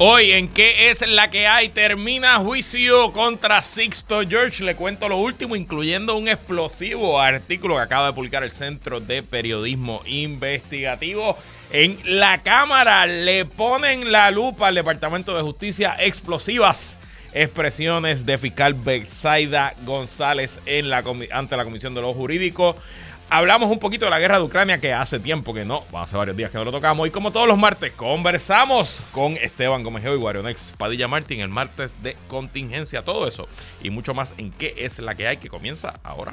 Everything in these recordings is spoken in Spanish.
Hoy en qué es la que hay termina juicio contra Sixto George. Le cuento lo último, incluyendo un explosivo artículo que acaba de publicar el Centro de Periodismo Investigativo. En la Cámara le ponen la lupa al Departamento de Justicia explosivas expresiones de fiscal Betsaida González en la, ante la Comisión de los Jurídicos. Hablamos un poquito de la guerra de Ucrania, que hace tiempo que no, hace varios días que no lo tocamos. Y como todos los martes, conversamos con Esteban Gomejeo y Guarionex Padilla Martín, el martes de contingencia. Todo eso y mucho más en qué es la que hay, que comienza ahora.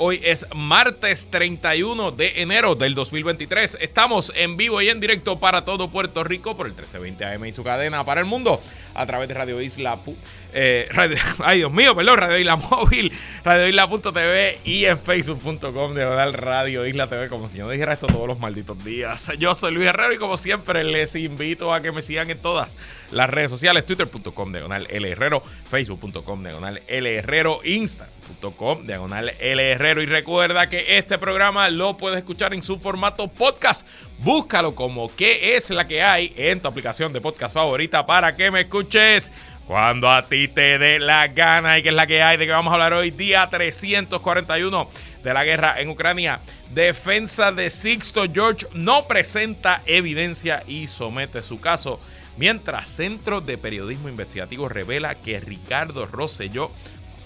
Hoy es martes 31 de enero del 2023. Estamos en vivo y en directo para todo Puerto Rico por el 1320 AM y su cadena para el mundo a través de Radio Isla. Eh, ay, Dios mío, perdón, Radio Isla Móvil, Radio Isla.tv y en Facebook.com de Radio Isla TV. Como si yo dijera esto todos los malditos días. Yo soy Luis Herrero y como siempre les invito a que me sigan en todas las redes sociales: Twitter.com diagonal L Herrero, Facebook.com diagonal L Herrero, Instagram.com diagonal L Herrero y recuerda que este programa lo puedes escuchar en su formato podcast. Búscalo como qué es la que hay en tu aplicación de podcast favorita para que me escuches cuando a ti te dé la gana y que es la que hay de que vamos a hablar hoy, día 341 de la guerra en Ucrania. Defensa de Sixto George no presenta evidencia y somete su caso. Mientras Centro de Periodismo Investigativo revela que Ricardo Rosselló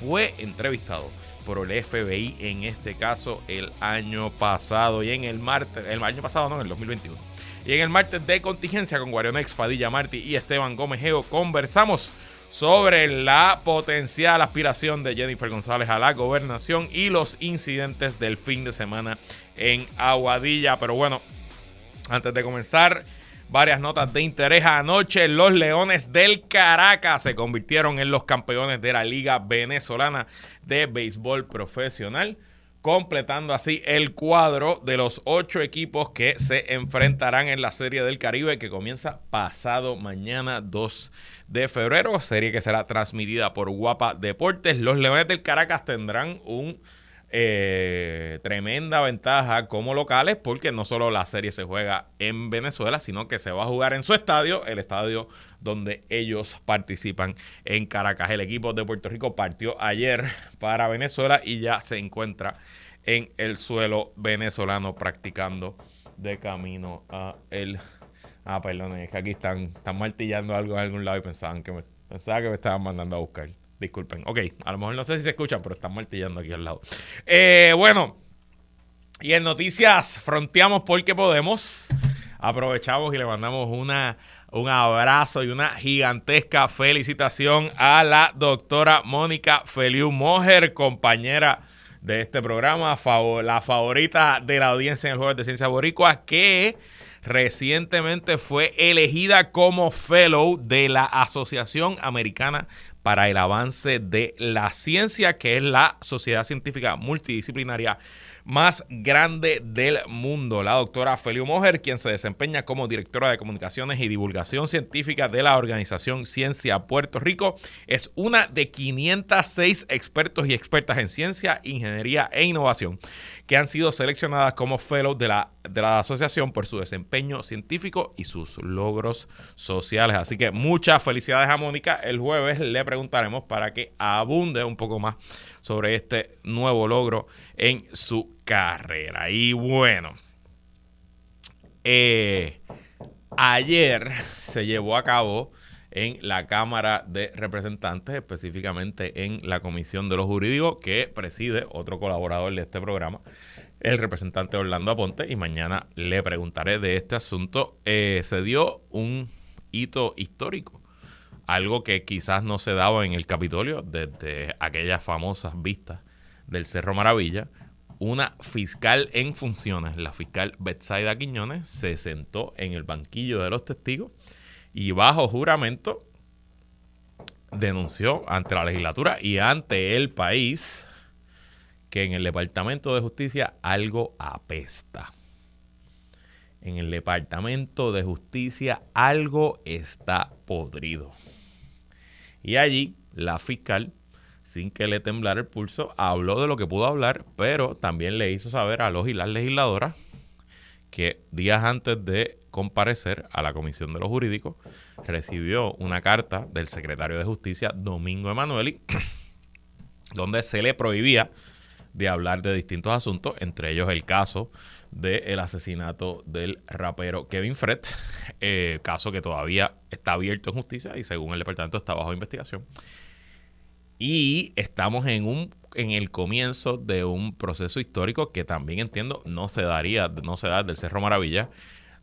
fue entrevistado por el FBI en este caso el año pasado y en el martes, el año pasado no, en el 2021. Y en el martes de contingencia con Guarionex, Padilla Martí y Esteban Gómez Geo conversamos sobre la potencial aspiración de Jennifer González a la gobernación y los incidentes del fin de semana en Aguadilla. Pero bueno, antes de comenzar, varias notas de interés. Anoche los Leones del Caracas se convirtieron en los campeones de la Liga Venezolana de Béisbol Profesional, completando así el cuadro de los ocho equipos que se enfrentarán en la Serie del Caribe que comienza pasado mañana 2 de febrero, serie que será transmitida por Guapa Deportes. Los Leones del Caracas tendrán un eh, tremenda ventaja como locales porque no solo la serie se juega en Venezuela, sino que se va a jugar en su estadio, el estadio donde ellos participan en Caracas. El equipo de Puerto Rico partió ayer para Venezuela y ya se encuentra en el suelo venezolano practicando de camino a el... Ah, perdón, es que aquí están, están martillando algo en algún lado y pensaban que me, pensaba que me estaban mandando a buscar. Disculpen. Ok, a lo mejor no sé si se escucha, pero están martillando aquí al lado. Eh, bueno, y en noticias, fronteamos porque podemos. Aprovechamos y le mandamos una, un abrazo y una gigantesca felicitación a la doctora Mónica Feliu Mojer, compañera de este programa, la favorita de la audiencia en el Jueves de Ciencia Boricua, que recientemente fue elegida como fellow de la Asociación Americana para el avance de la ciencia, que es la sociedad científica multidisciplinaria más grande del mundo. La doctora Felio Mojer, quien se desempeña como directora de comunicaciones y divulgación científica de la organización Ciencia Puerto Rico, es una de 506 expertos y expertas en ciencia, ingeniería e innovación que han sido seleccionadas como fellows de la, de la asociación por su desempeño científico y sus logros sociales. Así que muchas felicidades a Mónica. El jueves le preguntaremos para que abunde un poco más sobre este nuevo logro en su carrera. Y bueno, eh, ayer se llevó a cabo en la Cámara de Representantes, específicamente en la Comisión de los Jurídicos, que preside otro colaborador de este programa, el representante Orlando Aponte, y mañana le preguntaré de este asunto. Eh, se dio un hito histórico, algo que quizás no se daba en el Capitolio desde aquellas famosas vistas del Cerro Maravilla, una fiscal en funciones, la fiscal Betsaida Quiñones, se sentó en el banquillo de los testigos y bajo juramento denunció ante la legislatura y ante el país que en el Departamento de Justicia algo apesta. En el Departamento de Justicia algo está podrido. Y allí la fiscal, sin que le temblara el pulso, habló de lo que pudo hablar, pero también le hizo saber a los y las legisladoras que días antes de comparecer a la Comisión de los Jurídicos, recibió una carta del secretario de Justicia, Domingo Emanueli, donde se le prohibía de hablar de distintos asuntos, entre ellos el caso del asesinato del rapero Kevin Fred, eh, caso que todavía está abierto en justicia y según el departamento está bajo investigación. Y estamos en un en el comienzo de un proceso histórico que también entiendo no se daría, no se da del Cerro Maravilla,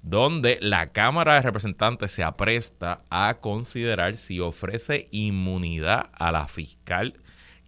donde la Cámara de Representantes se apresta a considerar si ofrece inmunidad a la fiscal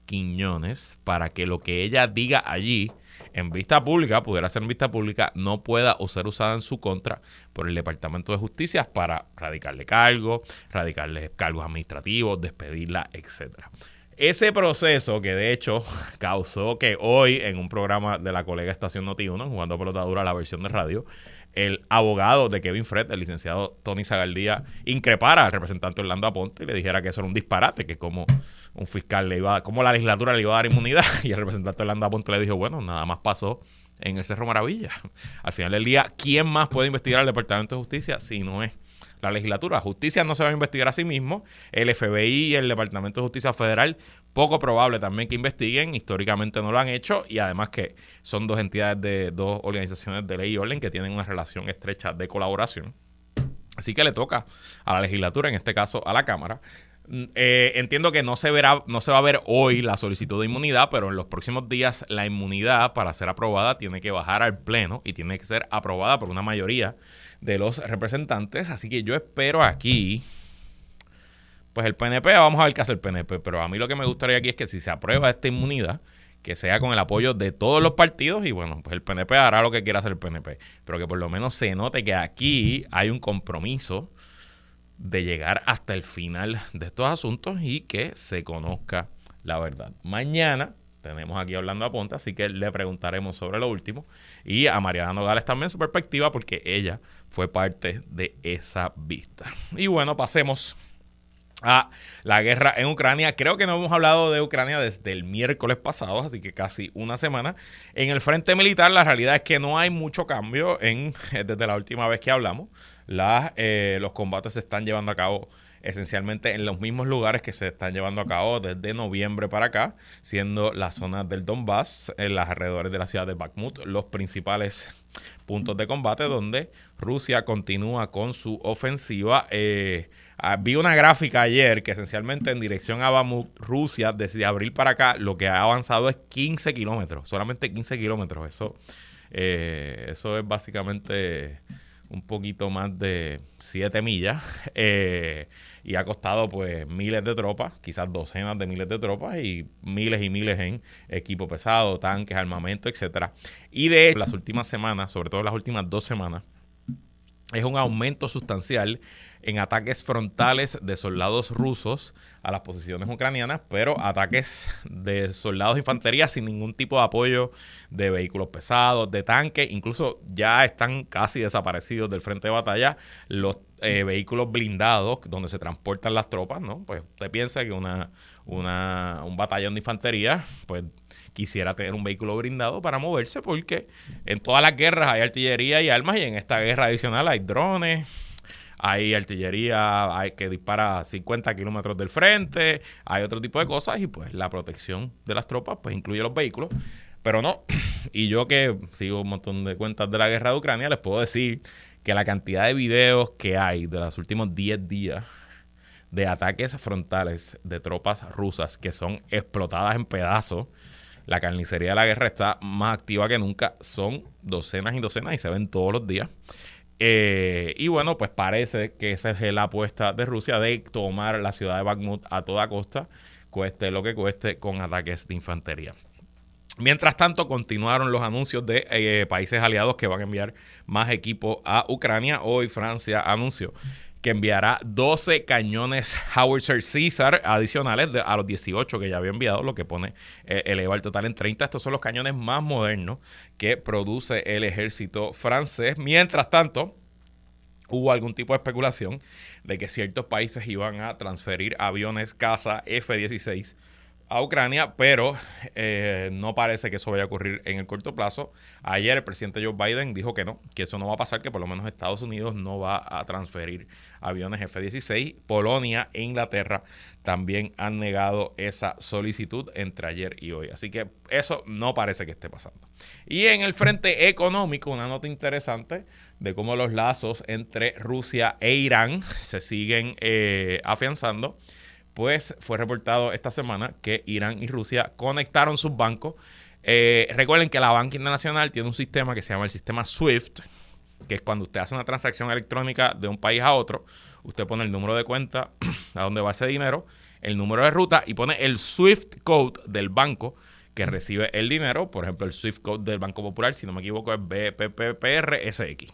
Quiñones para que lo que ella diga allí en vista pública, pudiera ser en vista pública, no pueda o ser usada en su contra por el Departamento de Justicia para radicarle cargos, radicarle cargos administrativos, despedirla, etcétera. Ese proceso que de hecho causó que hoy en un programa de la colega Estación Noti1, jugando pelotadura la versión de radio, el abogado de Kevin Fred, el licenciado Tony Zagaldía, increpara al representante Orlando Aponte y le dijera que eso era un disparate, que como un fiscal le iba, como la legislatura le iba a dar inmunidad. Y el representante Orlando Aponte le dijo, bueno, nada más pasó en el Cerro Maravilla. Al final del día, ¿quién más puede investigar al Departamento de Justicia si no es la legislatura? Justicia no se va a investigar a sí mismo. El FBI y el Departamento de Justicia Federal poco probable también que investiguen, históricamente no lo han hecho y además que son dos entidades de dos organizaciones de ley y orden que tienen una relación estrecha de colaboración. Así que le toca a la legislatura, en este caso a la Cámara. Mm, eh, entiendo que no se verá, no se va a ver hoy la solicitud de inmunidad, pero en los próximos días la inmunidad para ser aprobada tiene que bajar al pleno y tiene que ser aprobada por una mayoría de los representantes. Así que yo espero aquí pues el PNP, vamos a ver qué hace el PNP, pero a mí lo que me gustaría aquí es que si se aprueba esta inmunidad, que sea con el apoyo de todos los partidos y bueno, pues el PNP hará lo que quiera hacer el PNP, pero que por lo menos se note que aquí hay un compromiso de llegar hasta el final de estos asuntos y que se conozca la verdad. Mañana tenemos aquí hablando a Ponte, así que le preguntaremos sobre lo último y a Mariana Nogales también su perspectiva porque ella fue parte de esa vista. Y bueno, pasemos a la guerra en Ucrania. Creo que no hemos hablado de Ucrania desde el miércoles pasado, así que casi una semana. En el frente militar, la realidad es que no hay mucho cambio en, desde la última vez que hablamos. Las, eh, los combates se están llevando a cabo esencialmente en los mismos lugares que se están llevando a cabo desde noviembre para acá, siendo la zona del Donbass, en los alrededores de la ciudad de Bakhmut, los principales puntos de combate donde Rusia continúa con su ofensiva. Eh, Ah, vi una gráfica ayer que esencialmente en dirección a Bamut, Rusia, desde abril para acá, lo que ha avanzado es 15 kilómetros, solamente 15 kilómetros. Eso, eh, eso es básicamente un poquito más de 7 millas eh, y ha costado pues miles de tropas, quizás docenas de miles de tropas y miles y miles en equipo pesado, tanques, armamento, etcétera. Y de las últimas semanas, sobre todo las últimas dos semanas, es un aumento sustancial en ataques frontales de soldados rusos a las posiciones ucranianas, pero ataques de soldados de infantería sin ningún tipo de apoyo de vehículos pesados, de tanques, incluso ya están casi desaparecidos del frente de batalla los eh, vehículos blindados donde se transportan las tropas, ¿no? Pues usted piensa que una, una, un batallón de infantería, pues quisiera tener un vehículo blindado para moverse porque en todas las guerras hay artillería y armas y en esta guerra adicional hay drones, hay artillería que dispara 50 kilómetros del frente, hay otro tipo de cosas y pues la protección de las tropas pues incluye los vehículos. Pero no, y yo que sigo un montón de cuentas de la guerra de Ucrania, les puedo decir que la cantidad de videos que hay de los últimos 10 días de ataques frontales de tropas rusas que son explotadas en pedazos, la carnicería de la guerra está más activa que nunca, son docenas y docenas y se ven todos los días. Eh, y bueno, pues parece que esa es la apuesta de Rusia de tomar la ciudad de Bakhmut a toda costa, cueste lo que cueste, con ataques de infantería. Mientras tanto, continuaron los anuncios de eh, países aliados que van a enviar más equipo a Ucrania. Hoy Francia anunció que enviará 12 cañones Howitzer Caesar adicionales a los 18 que ya había enviado, lo que pone eh, eleva el total en 30. Estos son los cañones más modernos que produce el ejército francés. Mientras tanto, hubo algún tipo de especulación de que ciertos países iban a transferir aviones caza F-16 a Ucrania, pero eh, no parece que eso vaya a ocurrir en el corto plazo. Ayer el presidente Joe Biden dijo que no, que eso no va a pasar, que por lo menos Estados Unidos no va a transferir aviones F-16. Polonia e Inglaterra también han negado esa solicitud entre ayer y hoy. Así que eso no parece que esté pasando. Y en el frente económico, una nota interesante de cómo los lazos entre Rusia e Irán se siguen eh, afianzando pues fue reportado esta semana que Irán y Rusia conectaron sus bancos. Eh, recuerden que la banca internacional tiene un sistema que se llama el sistema SWIFT, que es cuando usted hace una transacción electrónica de un país a otro, usted pone el número de cuenta a dónde va ese dinero, el número de ruta y pone el SWIFT code del banco que recibe el dinero. Por ejemplo, el SWIFT code del Banco Popular, si no me equivoco, es BPPRSX.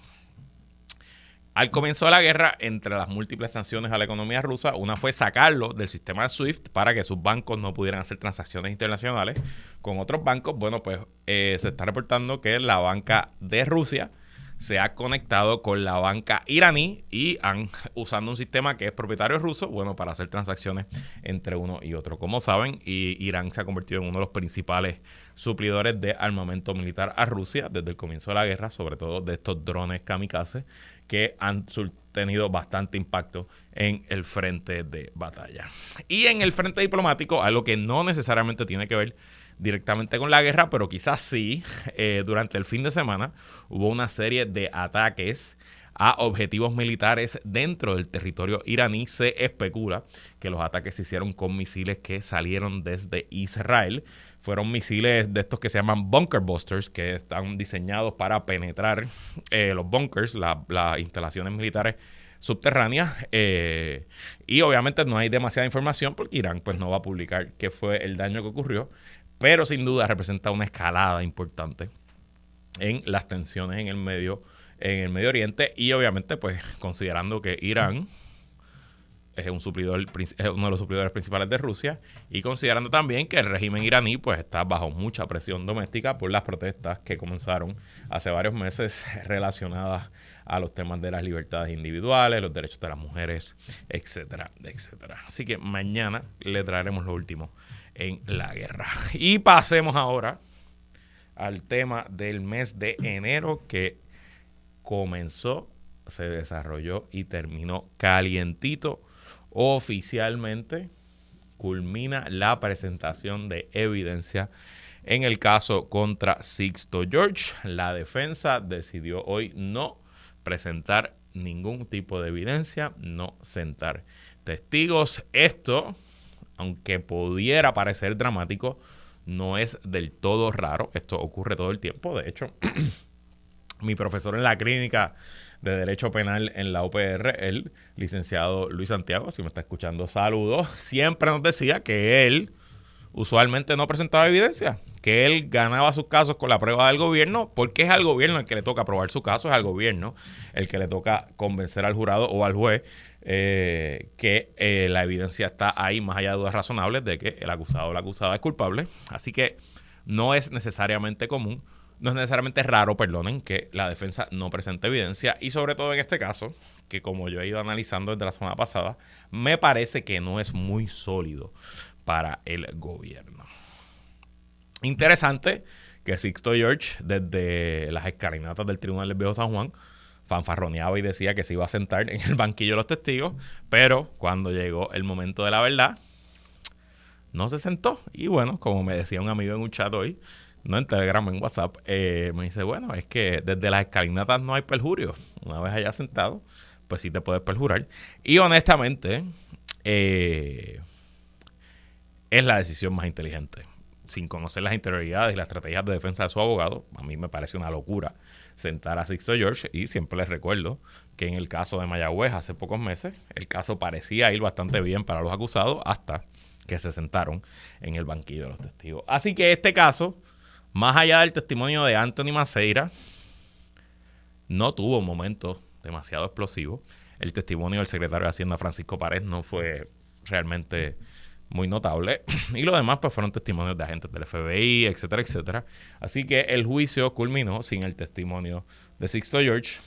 Al comienzo de la guerra, entre las múltiples sanciones a la economía rusa, una fue sacarlo del sistema de SWIFT para que sus bancos no pudieran hacer transacciones internacionales con otros bancos. Bueno, pues eh, se está reportando que la banca de Rusia se ha conectado con la banca iraní y han usando un sistema que es propietario ruso, bueno, para hacer transacciones entre uno y otro. Como saben, Irán se ha convertido en uno de los principales suplidores de armamento militar a Rusia desde el comienzo de la guerra, sobre todo de estos drones kamikaze que han tenido bastante impacto en el frente de batalla. Y en el frente diplomático, algo que no necesariamente tiene que ver directamente con la guerra, pero quizás sí, eh, durante el fin de semana hubo una serie de ataques a objetivos militares dentro del territorio iraní. Se especula que los ataques se hicieron con misiles que salieron desde Israel fueron misiles de estos que se llaman bunker busters, que están diseñados para penetrar eh, los bunkers, las instalaciones militares subterráneas. Eh, y obviamente no hay demasiada información porque Irán pues, no va a publicar qué fue el daño que ocurrió, pero sin duda representa una escalada importante en las tensiones en el medio en el Medio Oriente y obviamente pues considerando que Irán es, un suplidor, uno de los suplidores principales de Rusia y considerando también que el régimen iraní pues está bajo mucha presión doméstica por las protestas que comenzaron hace varios meses relacionadas a los temas de las libertades individuales, los derechos de las mujeres, etcétera, etcétera. Así que mañana le traeremos lo último en la guerra. Y pasemos ahora al tema del mes de enero que comenzó, se desarrolló y terminó calientito oficialmente culmina la presentación de evidencia en el caso contra Sixto George. La defensa decidió hoy no presentar ningún tipo de evidencia, no sentar testigos. Esto, aunque pudiera parecer dramático, no es del todo raro. Esto ocurre todo el tiempo. De hecho, mi profesor en la clínica de Derecho Penal en la UPR, el licenciado Luis Santiago, si me está escuchando, saludos, siempre nos decía que él usualmente no presentaba evidencia, que él ganaba sus casos con la prueba del gobierno, porque es al gobierno el que le toca probar su caso, es al gobierno el que le toca convencer al jurado o al juez eh, que eh, la evidencia está ahí, más allá de dudas razonables, de que el acusado o la acusada es culpable. Así que no es necesariamente común no es necesariamente raro, perdonen, que la defensa no presente evidencia y sobre todo en este caso, que como yo he ido analizando desde la semana pasada, me parece que no es muy sólido para el gobierno. Interesante que Sixto George, desde las escalinatas del Tribunal del Viejo San Juan, fanfarroneaba y decía que se iba a sentar en el banquillo de los testigos, pero cuando llegó el momento de la verdad, no se sentó. Y bueno, como me decía un amigo en un chat hoy, no en Telegram, en WhatsApp, eh, me dice, bueno, es que desde las escalinatas no hay perjurio. Una vez allá sentado, pues sí te puedes perjurar. Y honestamente, eh, es la decisión más inteligente. Sin conocer las interioridades y las estrategias de defensa de su abogado, a mí me parece una locura sentar a Sixto George y siempre les recuerdo que en el caso de Mayagüez hace pocos meses, el caso parecía ir bastante bien para los acusados hasta que se sentaron en el banquillo de los testigos. Así que este caso Más allá del testimonio de Anthony Maceira, no tuvo momentos demasiado explosivos. El testimonio del secretario de Hacienda Francisco Párez no fue realmente muy notable. Y lo demás pues fueron testimonios de agentes del FBI, etcétera, etcétera. Así que el juicio culminó sin el testimonio de Sixto George,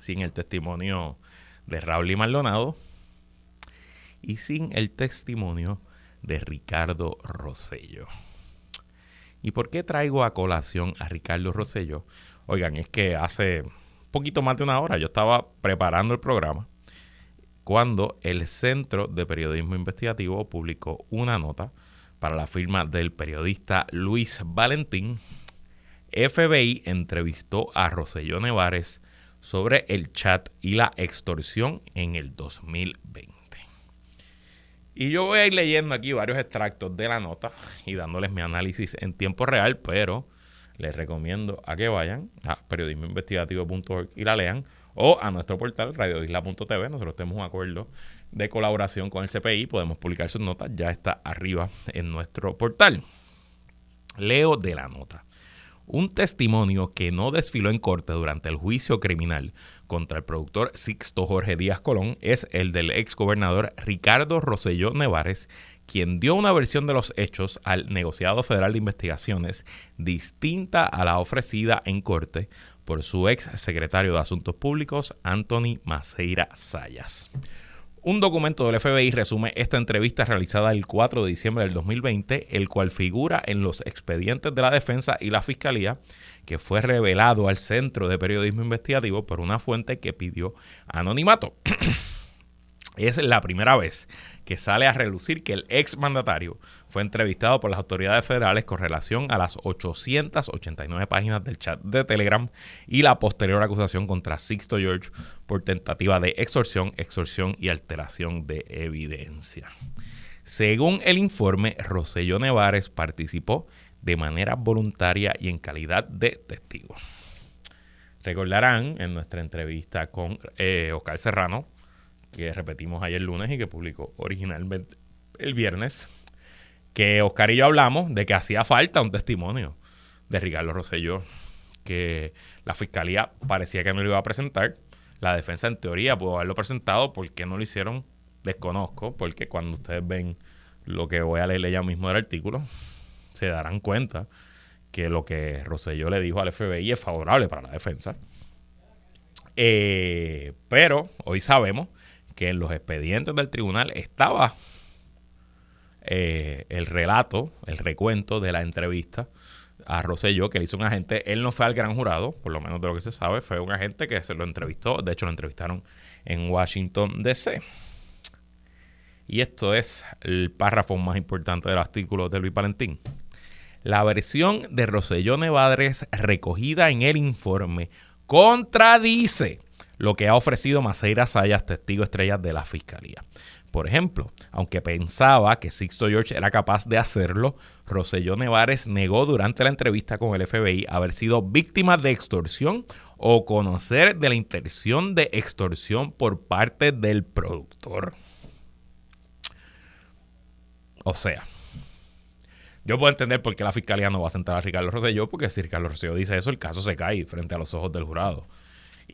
sin el testimonio de Raúl y Maldonado y sin el testimonio de Ricardo Rosello. ¿Y por qué traigo a colación a Ricardo Rosello? Oigan, es que hace poquito más de una hora yo estaba preparando el programa cuando el Centro de Periodismo Investigativo publicó una nota para la firma del periodista Luis Valentín. FBI entrevistó a Roselló Nevares sobre el chat y la extorsión en el 2020. Y yo voy a ir leyendo aquí varios extractos de la nota y dándoles mi análisis en tiempo real, pero les recomiendo a que vayan a periodismoinvestigativo.org y la lean o a nuestro portal radioisla.tv. Nosotros tenemos un acuerdo de colaboración con el CPI, podemos publicar sus notas, ya está arriba en nuestro portal. Leo de la nota. Un testimonio que no desfiló en corte durante el juicio criminal contra el productor Sixto Jorge Díaz Colón es el del ex gobernador Ricardo Rosselló Nevares, quien dio una versión de los hechos al negociado federal de investigaciones distinta a la ofrecida en corte por su ex secretario de Asuntos Públicos, Anthony Maceira Sayas. Un documento del FBI resume esta entrevista realizada el 4 de diciembre del 2020, el cual figura en los expedientes de la defensa y la fiscalía, que fue revelado al Centro de Periodismo Investigativo por una fuente que pidió anonimato. es la primera vez que sale a relucir que el ex mandatario fue entrevistado por las autoridades federales con relación a las 889 páginas del chat de Telegram y la posterior acusación contra Sixto George por tentativa de extorsión, extorsión y alteración de evidencia. Según el informe, Rosello Nevares participó de manera voluntaria y en calidad de testigo. Recordarán en nuestra entrevista con eh, Oscar Serrano, que repetimos ayer lunes y que publicó originalmente el viernes, que Oscar y yo hablamos de que hacía falta un testimonio de Ricardo Rosselló, que la fiscalía parecía que no lo iba a presentar. La defensa en teoría pudo haberlo presentado, ¿por qué no lo hicieron? Desconozco, porque cuando ustedes ven lo que voy a leer ya mismo del artículo, se darán cuenta que lo que Rosselló le dijo al FBI es favorable para la defensa. Eh, pero hoy sabemos que en los expedientes del tribunal estaba eh, el relato, el recuento de la entrevista a Rosselló que le hizo un agente. Él no fue al gran jurado, por lo menos de lo que se sabe, fue un agente que se lo entrevistó. De hecho, lo entrevistaron en Washington, D.C. Y esto es el párrafo más importante del artículo de Luis Valentín. La versión de Rosselló Nevadres recogida en el informe contradice lo que ha ofrecido Maceira Sayas, testigo estrella de la fiscalía. Por ejemplo, aunque pensaba que Sixto George era capaz de hacerlo, Roselló Nevares negó durante la entrevista con el FBI haber sido víctima de extorsión o conocer de la intención de extorsión por parte del productor. O sea, yo puedo entender por qué la fiscalía no va a sentar a Ricardo Rosselló, porque si Ricardo Rosselló dice eso, el caso se cae frente a los ojos del jurado.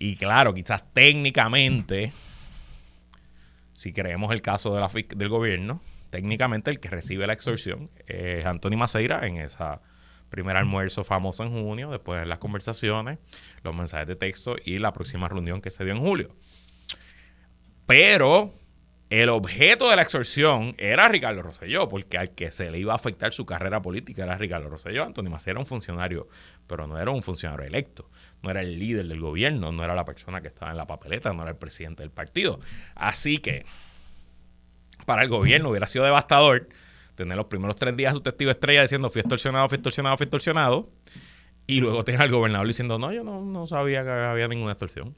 Y claro, quizás técnicamente, si creemos el caso de la, del gobierno, técnicamente el que recibe la extorsión es Anthony Maceira en esa primer almuerzo famoso en junio, después de las conversaciones, los mensajes de texto y la próxima reunión que se dio en julio. Pero el objeto de la extorsión era Ricardo Rosselló, porque al que se le iba a afectar su carrera política era Ricardo Rosselló. Antonio Maceira era un funcionario, pero no era un funcionario electo, no era el líder del gobierno, no era la persona que estaba en la papeleta, no era el presidente del partido. Así que para el gobierno hubiera sido devastador tener los primeros tres días a su testigo estrella diciendo fui extorsionado, fui extorsionado, fui extorsionado, y luego tener al gobernador diciendo no, yo no, no sabía que había ninguna extorsión.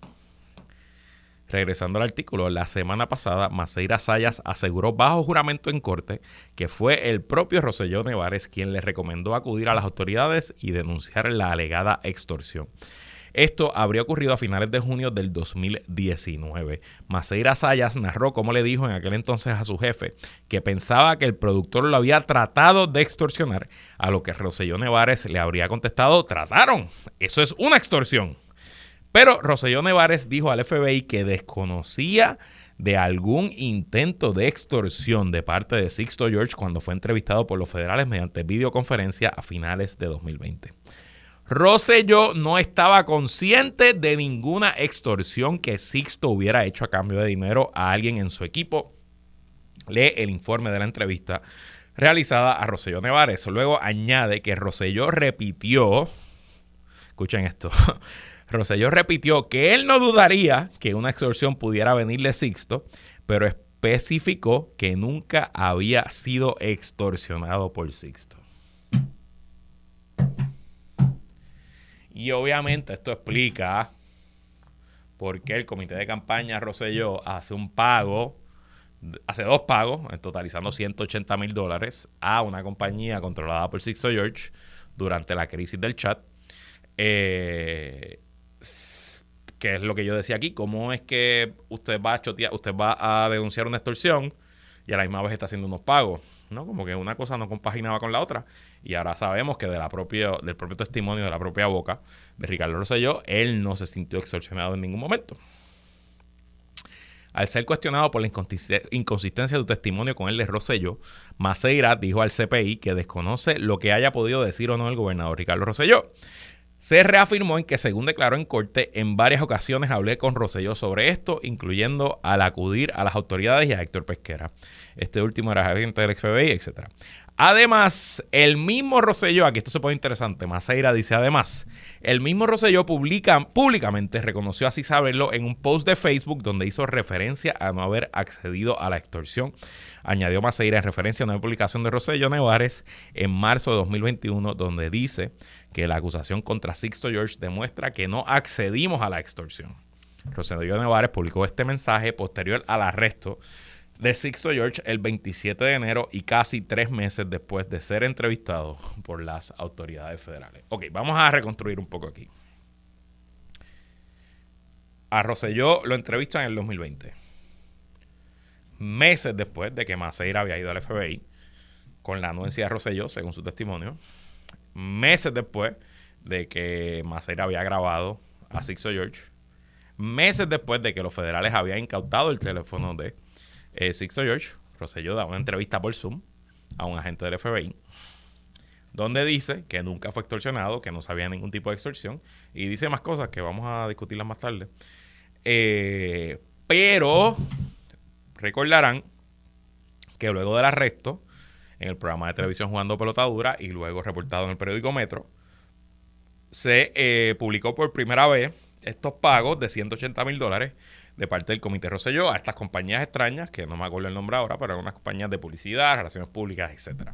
Regresando al artículo, la semana pasada Maceira Sayas aseguró bajo juramento en corte que fue el propio Roselló Nevares quien le recomendó acudir a las autoridades y denunciar la alegada extorsión. Esto habría ocurrido a finales de junio del 2019. Maceira Sayas narró cómo le dijo en aquel entonces a su jefe que pensaba que el productor lo había tratado de extorsionar, a lo que Roselló Nevares le habría contestado, trataron, eso es una extorsión. Pero Roselló Nevares dijo al FBI que desconocía de algún intento de extorsión de parte de Sixto George cuando fue entrevistado por los federales mediante videoconferencia a finales de 2020. Rosselló no estaba consciente de ninguna extorsión que Sixto hubiera hecho a cambio de dinero a alguien en su equipo. Lee el informe de la entrevista realizada a Rosselló Nevares. Luego añade que Rosselló repitió, escuchen esto, Rosselló repitió que él no dudaría que una extorsión pudiera venirle Sixto, pero especificó que nunca había sido extorsionado por Sixto. Y obviamente esto explica por qué el comité de campaña Rosselló hace un pago, hace dos pagos, totalizando 180 mil dólares a una compañía controlada por Sixto George durante la crisis del chat. Eh, que es lo que yo decía aquí, cómo es que usted va a chotear, usted va a denunciar una extorsión y a la misma vez está haciendo unos pagos. ¿no? Como que una cosa no compaginaba con la otra. Y ahora sabemos que de la propia, del propio testimonio de la propia boca de Ricardo Rosselló, él no se sintió extorsionado en ningún momento. Al ser cuestionado por la inconsistencia de su testimonio con el de Rosselló, Maceira dijo al CPI que desconoce lo que haya podido decir o no el gobernador Ricardo Rosselló se reafirmó en que, según declaró en corte, en varias ocasiones hablé con Rosselló sobre esto, incluyendo al acudir a las autoridades y a Héctor Pesquera. Este último era agente del FBI, etc. Además, el mismo Rosselló, aquí esto se pone interesante, Maceira dice además, el mismo Rosselló publica, públicamente reconoció así saberlo en un post de Facebook donde hizo referencia a no haber accedido a la extorsión. Añadió Maceira en referencia a una publicación de Rosselló Nevares en marzo de 2021 donde dice que la acusación contra Sixto George demuestra que no accedimos a la extorsión. Rosario Nevares publicó este mensaje posterior al arresto de Sixto George el 27 de enero y casi tres meses después de ser entrevistado por las autoridades federales. Ok, vamos a reconstruir un poco aquí. A Rosselló lo entrevistan en el 2020. Meses después de que Maceira había ido al FBI con la anuencia de Rosselló, según su testimonio, meses después de que Maceira había grabado a Sixto George, meses después de que los federales habían incautado el teléfono de eh, Sixto George, Rosselló da una entrevista por Zoom a un agente del FBI, donde dice que nunca fue extorsionado, que no sabía ningún tipo de extorsión, y dice más cosas que vamos a discutirlas más tarde. Eh, pero recordarán que luego del arresto, en el programa de televisión Jugando Pelotadura y luego reportado en el periódico Metro, se eh, publicó por primera vez estos pagos de 180 mil dólares de parte del Comité Rosselló a estas compañías extrañas, que no me acuerdo el nombre ahora, pero eran unas compañías de publicidad, relaciones públicas, etc.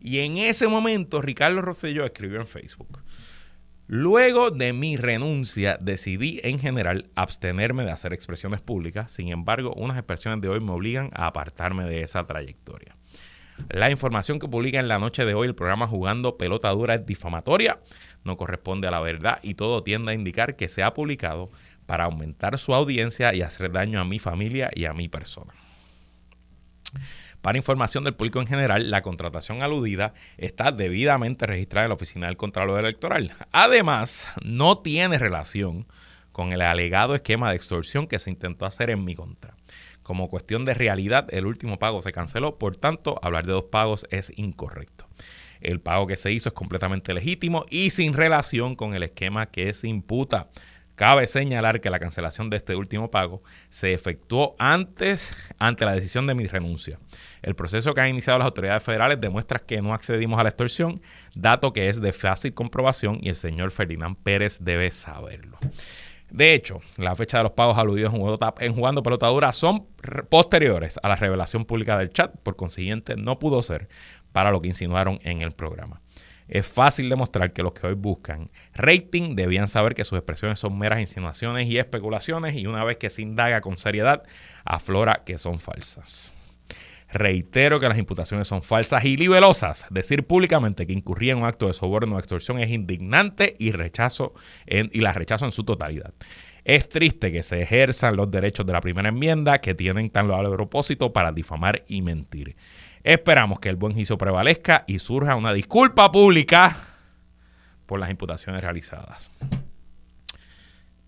Y en ese momento Ricardo Rosselló escribió en Facebook, Luego de mi renuncia decidí en general abstenerme de hacer expresiones públicas, sin embargo unas expresiones de hoy me obligan a apartarme de esa trayectoria. La información que publica en la noche de hoy el programa Jugando Pelota Dura es difamatoria, no corresponde a la verdad y todo tiende a indicar que se ha publicado para aumentar su audiencia y hacer daño a mi familia y a mi persona. Para información del público en general, la contratación aludida está debidamente registrada en la Oficina del Contralor Electoral. Además, no tiene relación con el alegado esquema de extorsión que se intentó hacer en mi contra. Como cuestión de realidad, el último pago se canceló, por tanto, hablar de dos pagos es incorrecto. El pago que se hizo es completamente legítimo y sin relación con el esquema que se imputa. Cabe señalar que la cancelación de este último pago se efectuó antes, ante la decisión de mi renuncia. El proceso que han iniciado las autoridades federales demuestra que no accedimos a la extorsión, dato que es de fácil comprobación y el señor Ferdinand Pérez debe saberlo. De hecho, la fecha de los pagos aludidos en Jugando Pelotadura son posteriores a la revelación pública del chat, por consiguiente no pudo ser para lo que insinuaron en el programa. Es fácil demostrar que los que hoy buscan rating debían saber que sus expresiones son meras insinuaciones y especulaciones y una vez que se indaga con seriedad, aflora que son falsas. Reitero que las imputaciones son falsas y libelosas. Decir públicamente que incurría en un acto de soborno o extorsión es indignante y, rechazo y rechazo en su totalidad. Es triste que se ejerzan los derechos de la primera enmienda que tienen tan loable propósito para difamar y mentir. Esperamos que el buen juicio prevalezca y surja una disculpa pública por las imputaciones realizadas.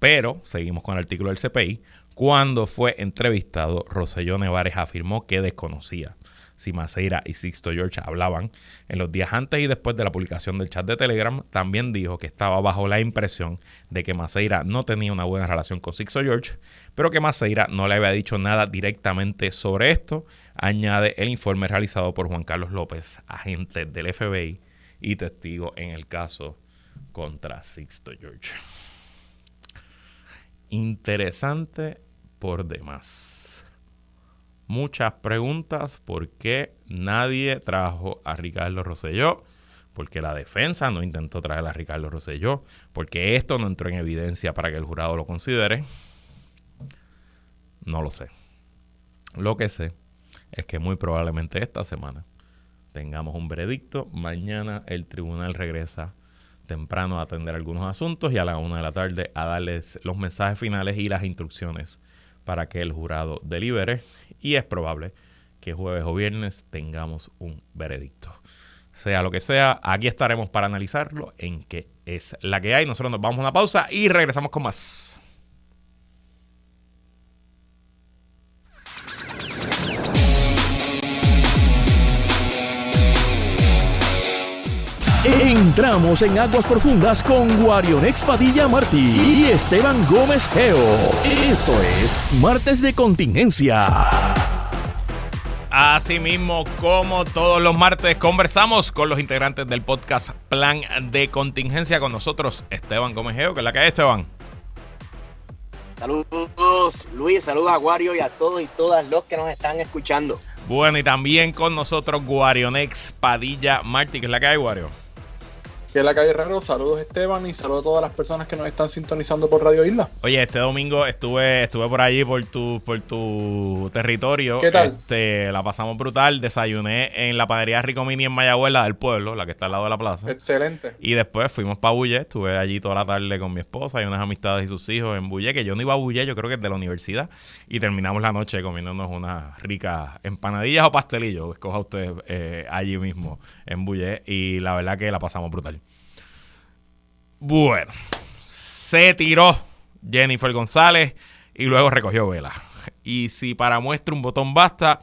Pero seguimos con el artículo del CPI. Cuando fue entrevistado, Roselló Nevares afirmó que desconocía si Maceira y Sixto George hablaban en los días antes y después de la publicación del chat de Telegram. También dijo que estaba bajo la impresión de que Maceira no tenía una buena relación con Sixto George, pero que Maceira no le había dicho nada directamente sobre esto. Añade el informe realizado por Juan Carlos López, agente del FBI y testigo en el caso contra Sixto George. Interesante por demás. Muchas preguntas. ¿Por qué nadie trajo a Ricardo Rosselló? Porque la defensa no intentó traer a Ricardo Rosselló. Porque esto no entró en evidencia para que el jurado lo considere. No lo sé. Lo que sé es que muy probablemente esta semana tengamos un veredicto. Mañana el tribunal regresa temprano a atender algunos asuntos y a la una de la tarde a darles los mensajes finales y las instrucciones para que el jurado delibere y es probable que jueves o viernes tengamos un veredicto. Sea lo que sea, aquí estaremos para analizarlo en qué es la que hay. Nosotros nos vamos a una pausa y regresamos con más. Entramos en aguas profundas con Guarionex Padilla Martí y Esteban Gómez Geo. Esto es Martes de Contingencia. Asimismo, como todos los martes, conversamos con los integrantes del podcast Plan de Contingencia con nosotros, Esteban Gómez Geo, que es la que hay, Esteban. Saludos, Luis, saludos a Guario y a todos y todas los que nos están escuchando. Bueno, y también con nosotros Guarionex Padilla Martí, que es la que hay, Guario que es la calle Herrero. Saludos Esteban y saludos a todas las personas que nos están sintonizando por Radio Isla. Oye, este domingo estuve estuve por allí por tu por tu territorio. ¿Qué tal? Este, la pasamos brutal. Desayuné en la panadería Rico Mini en Mayagüez, del pueblo, la que está al lado de la plaza. Excelente. Y después fuimos para Bulle. Estuve allí toda la tarde con mi esposa y unas amistades y sus hijos en Bulle, que yo no iba a Bulle, yo creo que es de la universidad. Y terminamos la noche comiéndonos unas ricas empanadillas o pastelillos. Escoja usted eh, allí mismo en Bulle. Y la verdad que la pasamos brutal. Bueno, se tiró Jennifer González y luego recogió vela. Y si para muestra un botón basta,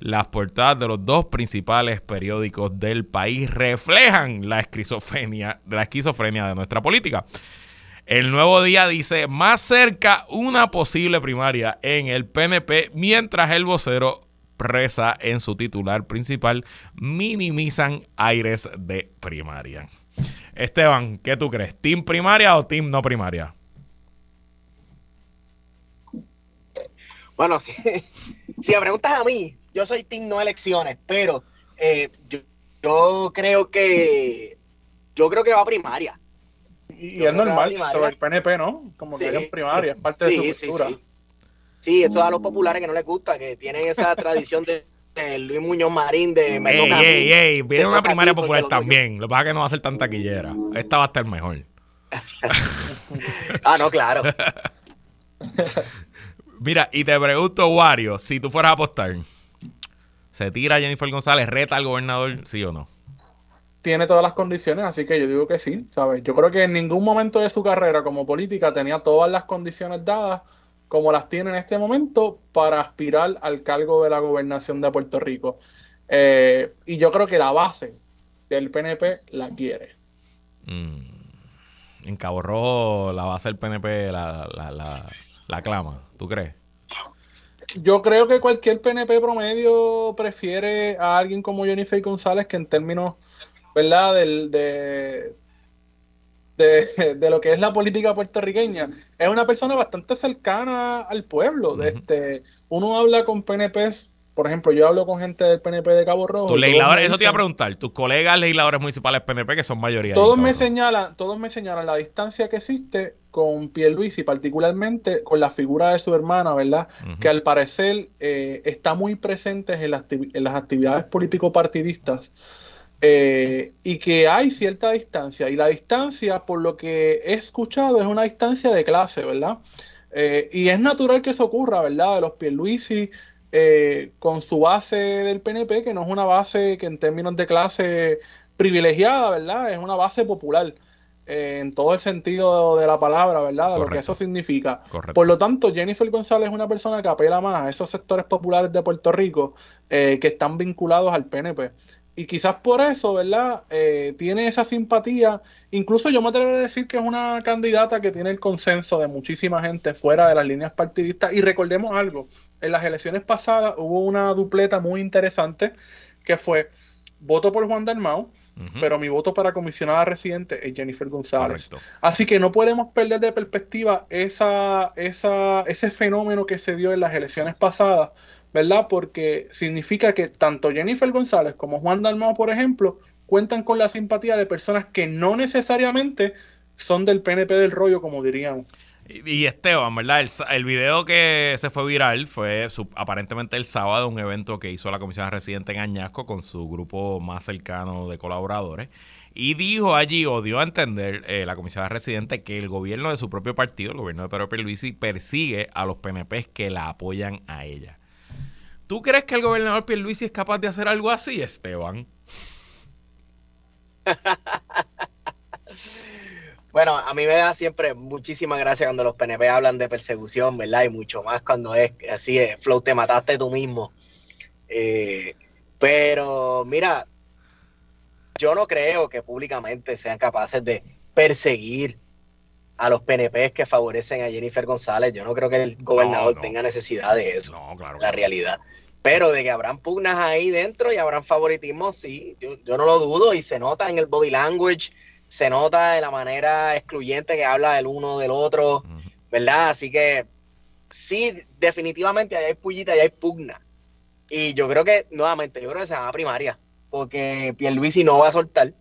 las portadas de los dos principales periódicos del país reflejan la esquizofrenia, la esquizofrenia de nuestra política. El nuevo día dice más cerca una posible primaria en el PNP, mientras el vocero reza en su titular principal, minimizan aires de primaria. Esteban, ¿qué tú crees? ¿Team primaria o team no primaria? Bueno, si, si me preguntas a mí, yo soy team no elecciones, pero eh, yo, creo que yo creo que va a primaria. Y, es normal, sobre el PNP, ¿no? Como que es primaria, es parte de su cultura. Sí, sí. eso a los populares que no les gusta, que tienen esa tradición de Luis Muñoz Marín de Ey, ey, ey, viene una primaria popular también. Lo que pasa es que no va a ser tan taquillera. Esta va a estar mejor. ah, no, claro. Mira, y te pregunto, Wario, si tú fueras a apostar, ¿se tira Jennifer González, reta al gobernador, sí o no? Tiene todas las condiciones, así que yo digo que sí, ¿sabes? Yo creo que en ningún momento de su carrera como política tenía todas las condiciones dadas como las tiene en este momento para aspirar al cargo de la gobernación de Puerto Rico. Eh, y yo creo que la base del PNP la quiere. Mm. En Cabo Rojo la base del PNP la, la, clama, ¿tú crees? Yo creo que cualquier PNP promedio prefiere a alguien como Jennifer González que en términos, ¿verdad? Del, de, de, lo que es la política puertorriqueña. Es una persona bastante cercana al pueblo. este, uno habla con PNPs por ejemplo, yo hablo con gente del PNP de Cabo Rojo. Tus legisladores, eso te iba a preguntar, tus colegas legisladores municipales PNP, que son mayoría. Todos me señalan, todos me señalan la distancia que existe con Pierluisi, particularmente con la figura de su hermana, ¿verdad? Que al parecer eh, está muy presente en las, en las actividades político-partidistas. Eh, y que hay cierta distancia. Y la distancia, por lo que he escuchado, es una distancia de clase, ¿verdad? Eh, y es natural que eso ocurra, ¿verdad? De los Pierluisi eh, con su base del PNP, que no es una base que en términos de clase privilegiada, ¿verdad? Es una base popular. Eh, en todo el sentido de la palabra, ¿verdad? De lo que eso significa. Por lo tanto, Jennifer González es una persona que apela más a esos sectores populares de Puerto Rico que están vinculados al PNP y quizás por eso, ¿verdad? Eh, tiene esa simpatía. Incluso yo me atrevo a decir que es una candidata que tiene el consenso de muchísima gente fuera de las líneas partidistas. Y recordemos algo, en las elecciones pasadas hubo una dupleta muy interesante que fue voto por Juan Dalmau, pero mi voto para comisionada residente es Jennifer González. Así que no podemos perder de perspectiva esa, esa, ese fenómeno que se dio en las elecciones pasadas, ¿verdad? Porque significa que tanto Jennifer González como Juan Dalmao, por ejemplo, cuentan con la simpatía de personas que no necesariamente son del PNP del rollo, como diríamos. Y, Esteban, ¿verdad? El, video que se fue viral fue aparentemente el sábado, un evento que hizo la Comisión Residente en Añasco con su grupo más cercano de colaboradores. Y dijo allí, o dio a entender eh, la Comisión Residente, que el gobierno de su propio partido, el gobierno de Pedro Pierluisi, persigue a los PNPs que la apoyan a ella. ¿Tú crees que el gobernador Pierluisi es capaz de hacer algo así, Esteban? bueno, a mí me da siempre muchísima gracia cuando los PNP hablan de persecución, ¿verdad? Y mucho más cuando es así, Flow, te mataste tú mismo. Eh, pero mira, yo no creo que públicamente sean capaces de perseguir a los PNP que favorecen a Jennifer González. Yo no creo que el gobernador tenga necesidad de eso. No, claro. La realidad. Pero de que habrán pugnas ahí dentro y habrán favoritismos, sí, yo, no lo dudo y se nota en el body language, se nota en la manera excluyente que habla el uno del otro, ¿verdad? Así que sí, definitivamente hay pullita y hay pugna. Y yo creo que, nuevamente, yo creo que se va a primaria, porque Pierluisi no va a soltar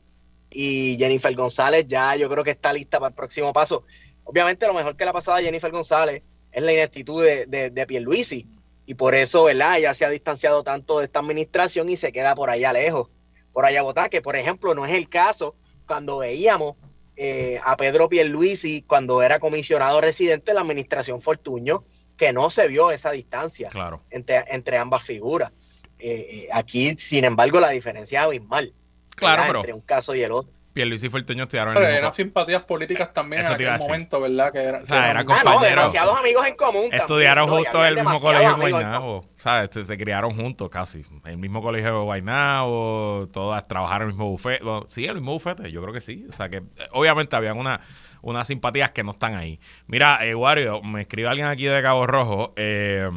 y Jennifer González ya yo creo que está lista para el próximo paso. Obviamente lo mejor que le ha pasado a Jennifer González es la ineptitud de, de, de Pierluisi y por eso, ¿verdad? Ella se ha distanciado tanto de esta administración y se queda por allá lejos, por allá votar, que por ejemplo no es el caso cuando veíamos eh, a Pedro Pierluisi cuando era comisionado residente de la administración Fortuño, que no se vio esa distancia entre, entre ambas figuras. Eh, eh, aquí, sin embargo, la diferencia es abismal. Claro, pero. Entre un caso y el otro. Pierluisi y Fortuño estudiaron Pero eran simpatías políticas también en aquel momento, ¿verdad? Que era, o sea, eran compañeros. Ah, no, demasiados amigos en común. Estudiaron juntos en el mismo colegio de Guaynabo. ¿Sabes? Se, criaron juntos casi. El mismo colegio de Guaynabo, todas trabajaron en el mismo bufete. sí, el mismo bufete, yo creo que sí. O sea, que eh, obviamente habían una unas simpatías que no están ahí. Mira, eh, Wario, me escribe alguien aquí de Cabo Rojo. Eh,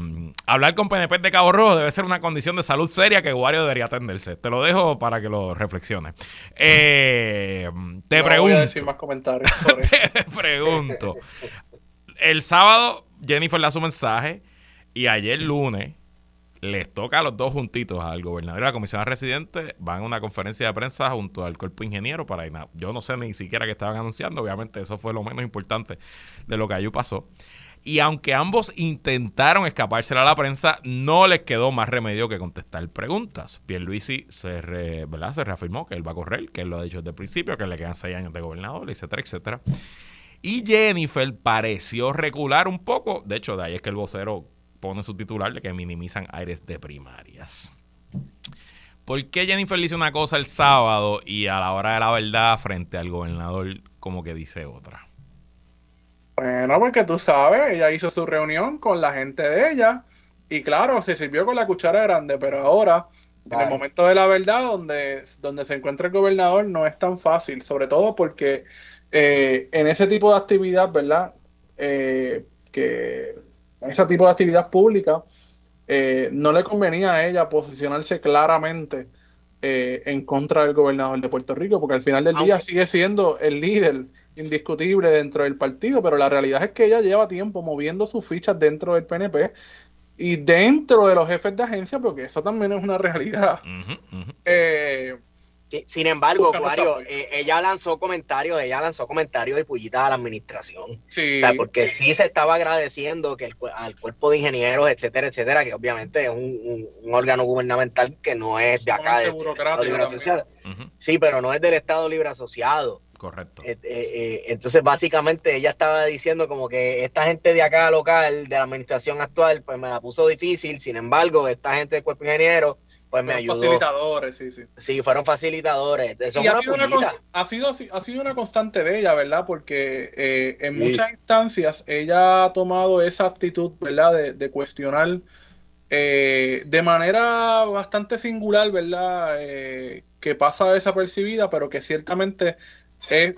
hablar con PNP de Cabo Rojo debe ser una condición de salud seria que Wario debería atenderse. Te lo dejo para que lo reflexiones. Eh, te pregunto. Voy a decir más comentarios. te pregunto. El sábado, Jennifer le da su mensaje y ayer lunes les toca a los dos juntitos, al gobernador y a la comisión residente, van a una conferencia de prensa junto al cuerpo ingeniero para yo no sé ni siquiera qué estaban anunciando, obviamente eso fue lo menos importante de lo que allí pasó. Y aunque ambos intentaron escapársela a la prensa, no les quedó más remedio que contestar preguntas. Pierluisi se, ¿verdad? se reafirmó que él va a correr, que él lo ha dicho desde el principio, que le quedan seis años de gobernador, etcétera, etcétera. Y Jennifer pareció recular un poco. De hecho, de ahí es que el vocero pone su titular de que minimizan aires de primarias. ¿Por qué Jennifer dice una cosa el sábado y a la hora de la verdad frente al gobernador como que dice otra? Bueno, porque tú sabes, ella hizo su reunión con la gente de ella y claro, se sirvió con la cuchara grande, pero ahora, en el momento de la verdad, donde, donde se encuentra el gobernador, no es tan fácil, sobre todo porque eh, en ese tipo de actividad, ¿verdad? Eh, que ese tipo de actividad pública, eh, no le convenía a ella posicionarse claramente eh, en contra del gobernador de Puerto Rico, porque al final del día sigue siendo el líder indiscutible dentro del partido, pero la realidad es que ella lleva tiempo moviendo sus fichas dentro del PNP y dentro de los jefes de agencia, porque eso también es una realidad. Eh, sin embargo, Cuario, eh, ella lanzó comentarios, ella lanzó comentarios y pullitas a la administración. Sí. porque sí se estaba agradeciendo que el, al cuerpo de ingenieros, etcétera, etcétera, que obviamente es un, órgano gubernamental que no es de acá, de, Libre Asociado. Sí, pero no es del Estado Libre Asociado. Correcto. Eh, eh, entonces, básicamente, ella estaba diciendo como que esta gente de acá local, de la administración actual, pues me la puso difícil. Sin embargo, esta gente del cuerpo de pues me ayudó. Facilitadores, sí, sí. Sí, fueron facilitadores. ha, sido una, ha, sido, una constante de ella, ¿verdad? Porque eh, en muchas instancias ella ha tomado esa actitud, ¿verdad? De, cuestionar eh, de manera bastante singular, ¿verdad? Eh, que pasa desapercibida, pero que ciertamente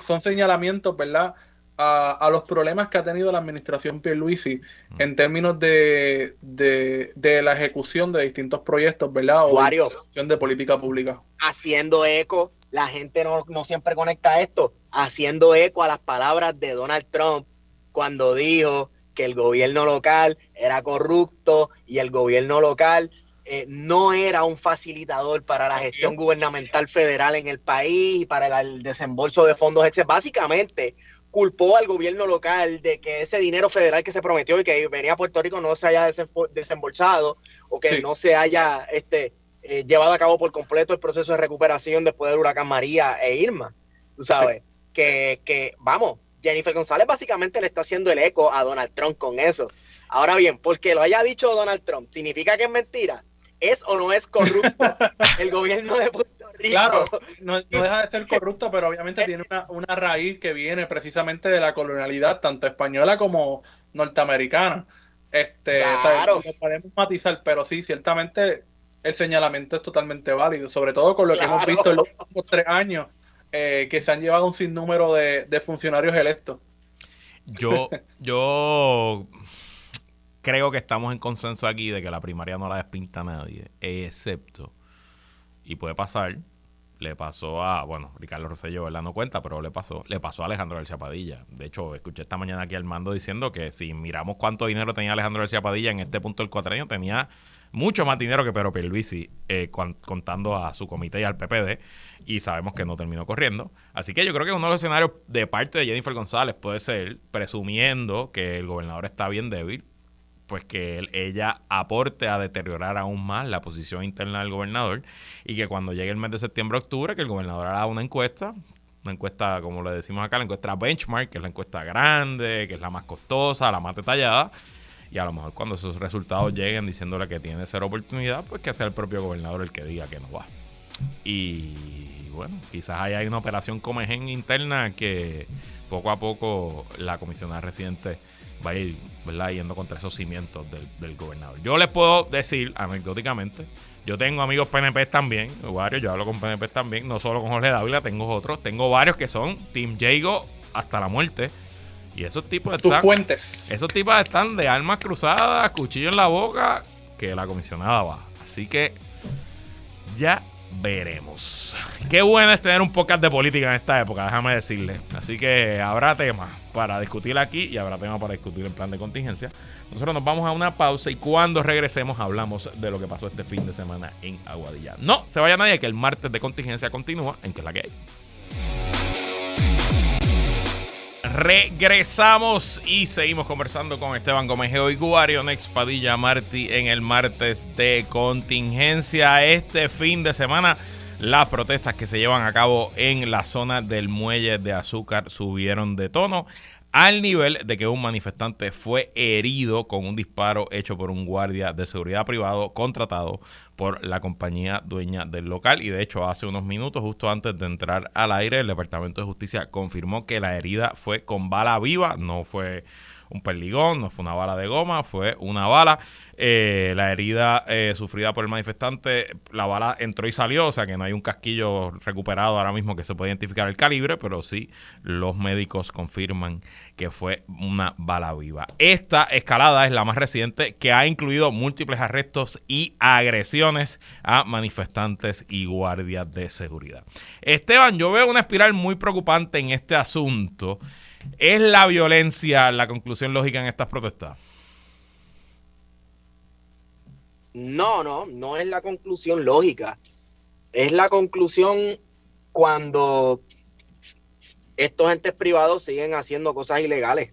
son señalamientos, ¿verdad? A, los problemas que ha tenido la administración Pierluisi en términos de, de, la ejecución de distintos proyectos, ¿verdad? O de, de política pública. Haciendo eco, la gente no, no siempre conecta esto, haciendo eco a las palabras de Donald Trump cuando dijo que el gobierno local era corrupto y el gobierno local eh, no era un facilitador para la gestión gubernamental federal en el país y para el, desembolso de fondos, etc. Básicamente, culpó al gobierno local de que ese dinero federal que se prometió y que venía a Puerto Rico no se haya desembolsado o que no se haya este, eh, llevado a cabo por completo el proceso de recuperación después del huracán María e Irma. Tú sabes, que, que, vamos, Jennifer González básicamente le está haciendo el eco a Donald Trump con eso. Ahora bien, porque lo haya dicho Donald Trump, ¿significa que es mentira? ¿Es o no es corrupto el gobierno de Puerto Claro, no, deja de ser corrupto, pero obviamente tiene una, raíz que viene precisamente de la colonialidad, tanto española como norteamericana. Este, claro. podemos matizar, pero sí, ciertamente el señalamiento es totalmente válido, sobre todo con lo que hemos visto en los últimos tres años, eh, que se han llevado un sinnúmero de, de funcionarios electos. Yo, yo creo que estamos en consenso aquí de que la primaria no la despinta nadie, excepto y puede pasar. Le pasó a, bueno, Ricardo Rosselló, ¿verdad? No cuenta, pero le pasó, le pasó a Alejandro García Padilla. De hecho, escuché esta mañana aquí al mando diciendo que si miramos cuánto dinero tenía Alejandro García Padilla en este punto del cuatrenio, tenía mucho más dinero que Pedro Pierluisi, eh, contando a su comité y al PPD, y sabemos que no terminó corriendo. Así que yo creo que uno de los escenarios de parte de Jennifer González puede ser, presumiendo que el gobernador está bien débil, pues que ella aporte a deteriorar aún más la posición interna del gobernador y que cuando llegue el mes de septiembre-octubre, que el gobernador haga una encuesta, una encuesta, como le decimos acá, la encuesta benchmark, que es la encuesta grande, que es la más costosa, la más detallada, y a lo mejor cuando esos resultados lleguen diciéndole que tiene cero oportunidad, pues que sea el propio gobernador el que diga que no va. Y bueno, quizás haya una operación comején interna que poco a poco la comisionada residente va a ir ¿verdad? yendo contra esos cimientos del, gobernador. Yo les puedo decir, anecdóticamente, yo tengo amigos PNP también, varios, yo hablo con PNP también, no solo con Jorge Dávila, tengo otros, tengo varios que son Team Jago hasta la muerte. Y esos tipos están. Tus fuentes. Esos tipos están de armas cruzadas, cuchillo en la boca, que la comisionada va. Así que ya veremos. Qué bueno es tener un podcast de política en esta época, déjame decirle. Así que habrá temas para discutir aquí y habrá temas para discutir el plan de contingencia. Nosotros nos vamos a una pausa y cuando regresemos hablamos de lo que pasó este fin de semana en Aguadilla. No se vaya nadie que el martes de contingencia continúa en que es la que hay. Regresamos y seguimos conversando con Esteban Gómez y Guario Next Padilla Martí en el martes de contingencia. Este fin de semana, las protestas que se llevan a cabo en la zona del muelle de azúcar subieron de tono al nivel de que un manifestante fue herido con un disparo hecho por un guardia de seguridad privado contratado por la compañía dueña del local. Y de hecho, hace unos minutos, justo antes de entrar al aire, el Departamento de Justicia confirmó que la herida fue con bala viva, no fue un perligón, no fue una bala de goma, fue una bala. Eh, la herida eh, sufrida por el manifestante, la bala entró y salió, o sea que no hay un casquillo recuperado ahora mismo que se puede identificar el calibre, pero sí los médicos confirman que fue una bala viva. Esta escalada es la más reciente que ha incluido múltiples arrestos y agresiones a manifestantes y guardias de seguridad. Esteban, yo veo una espiral muy preocupante en este asunto. ¿Es la violencia la conclusión lógica en estas protestas? No, no, no es la conclusión lógica. Es la conclusión cuando estos entes privados siguen haciendo cosas ilegales.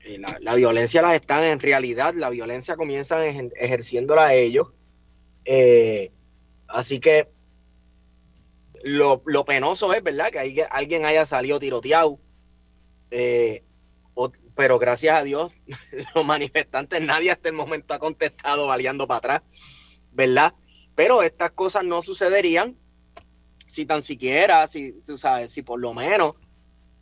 Eh, la, violencia las están en realidad, la violencia comienzan ejerciéndola ellos. Eh, así que lo, penoso es, ¿verdad? Que alguien haya salido tiroteado. Eh, pero gracias a Dios, los manifestantes, nadie hasta el momento ha contestado baleando para atrás, ¿verdad? Pero estas cosas no sucederían si tan siquiera, si, tú sabes, si por lo menos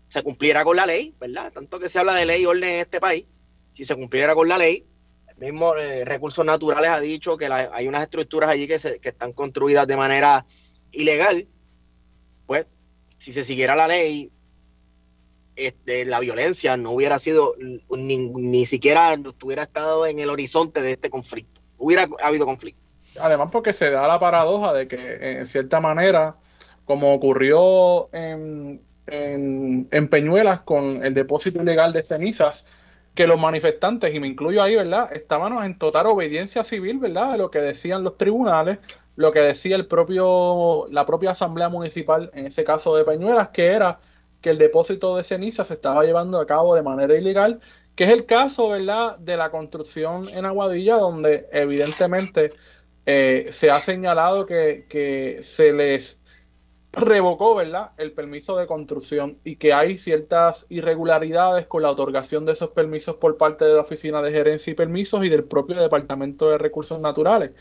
se cumpliera con la ley, ¿verdad? Tanto que se habla de ley y orden en este país, si se cumpliera con la ley, el mismo eh, Recursos Naturales ha dicho que hay unas estructuras allí que, se, que están construidas de manera ilegal, pues si se siguiera la ley, este, la violencia no hubiera sido ni, ni siquiera hubiera estado en el horizonte de este conflicto. Hubiera habido conflicto. Además, porque se da la paradoja de que, en cierta manera, como ocurrió en, en, Peñuelas con el depósito ilegal de cenizas, que los manifestantes, y me incluyo ahí, ¿verdad?, estábamos en total obediencia civil, ¿verdad?, de lo que decían los tribunales, lo que decía el propio, la propia Asamblea Municipal, en ese caso de Peñuelas, que era que el depósito de cenizas se estaba llevando a cabo de manera ilegal, que es el caso, ¿verdad?, de la construcción en Aguadilla, donde evidentemente eh, se ha señalado que, que, se les revocó, ¿verdad?, el permiso de construcción y que hay ciertas irregularidades con la otorgación de esos permisos por parte de la Oficina de Gerencia y Permisos y del propio Departamento de Recursos Naturales.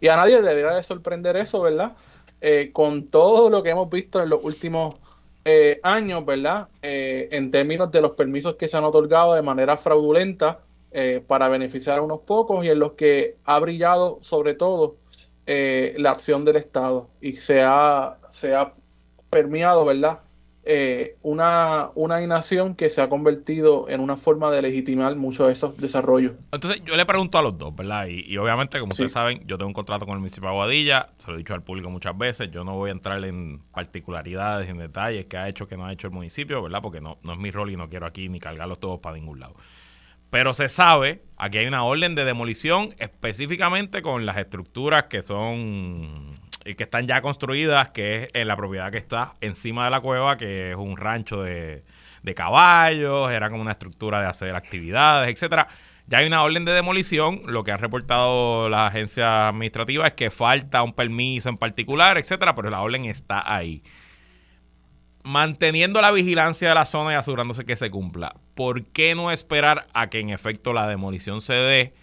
Y a nadie debería de sorprender eso, ¿verdad? Eh, con todo lo que hemos visto en los últimos eh, años, ¿verdad? Eh, en términos de los permisos que se han otorgado de manera fraudulenta para beneficiar a unos pocos y en los que ha brillado sobre todo la acción del Estado y se ha, se ha permeado, ¿verdad? Eh, una, una inacción que se ha convertido en una forma de legitimar muchos de esos desarrollos. Entonces, yo le pregunto a los dos, ¿verdad? Y, obviamente, como ustedes saben, yo tengo un contrato con el municipio de Aguadilla, se lo he dicho al público muchas veces, yo no voy a entrar en particularidades, en detalles que ha hecho, que no ha hecho el municipio, ¿verdad? Porque no, no es mi rol y no quiero aquí ni cargarlos todos para ningún lado. Pero se sabe, aquí hay una orden de demolición específicamente con las estructuras que son que están ya construidas, que es en la propiedad que está encima de la cueva, que es un rancho de, caballos, era como una estructura de hacer actividades, etcétera. Ya hay una orden de demolición. Lo que han reportado las agencias administrativas es que falta un permiso en particular, etcétera, pero la orden está ahí. Manteniendo la vigilancia de la zona y asegurándose que se cumpla, ¿por qué no esperar a que en efecto la demolición se dé?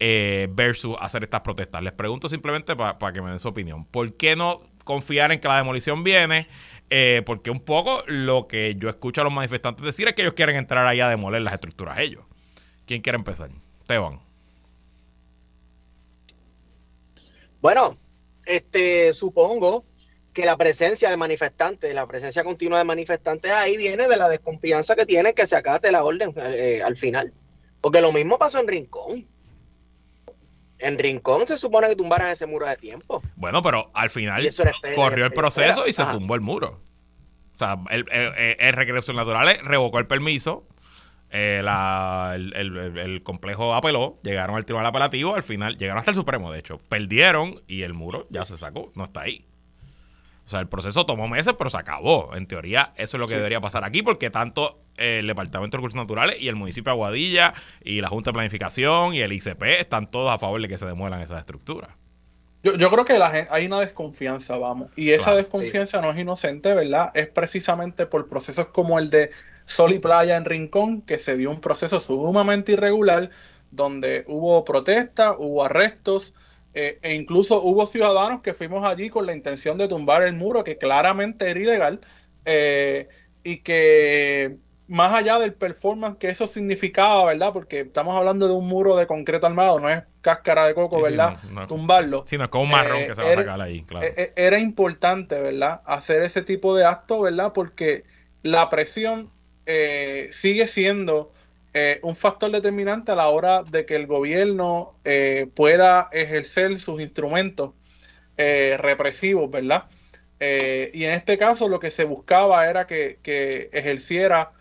Eh, versus hacer estas protestas. Les pregunto simplemente para que me den su opinión. ¿Por qué no confiar en que la demolición viene? Eh, porque un poco lo que yo escucho a los manifestantes decir es que ellos quieren entrar ahí a demoler las estructuras ellos. ¿Quién quiere empezar? Esteban. Bueno, este supongo que la presencia de manifestantes, la presencia continua de manifestantes ahí viene de la desconfianza que tienen que se acate la orden eh, al final. Porque lo mismo pasó en Rincón. En Rincón se supone que tumbaran ese muro de tiempo. Bueno, pero al final corrió el proceso y se tumbó el muro. O sea, el, el, el Recreación Naturales revocó el permiso. Eh, el, complejo apeló, llegaron al tribunal apelativo, al final llegaron hasta el Supremo, de hecho, perdieron y el muro ya se sacó, no está ahí. O sea, el proceso tomó meses, pero se acabó. En teoría, eso es lo que debería pasar aquí, porque tanto el Departamento de Recursos Naturales y el municipio de Aguadilla y la Junta de Planificación y el ICP están todos a favor de que se demuelan esas estructuras. Yo, yo creo que la hay una desconfianza, vamos. Y esa desconfianza no es inocente, ¿verdad? Es precisamente por procesos como el de Sol y Playa en Rincón, que se dio un proceso sumamente irregular, donde hubo protestas, hubo arrestos, eh, e incluso hubo ciudadanos que fuimos allí con la intención de tumbar el muro, que claramente era ilegal, eh, y que más allá del performance que eso significaba, ¿verdad? Porque estamos hablando de un muro de concreto armado, no es cáscara de coco, ¿verdad? Tumbarlo. Sí, no es como un marrón que se va a sacar ahí, claro. E, era importante, ¿verdad? Hacer ese tipo de acto, ¿verdad? Porque la presión eh, sigue siendo eh, un factor determinante a la hora de que el gobierno eh, pueda ejercer sus instrumentos eh, represivos, ¿verdad? y en este caso lo que se buscaba era que, ejerciera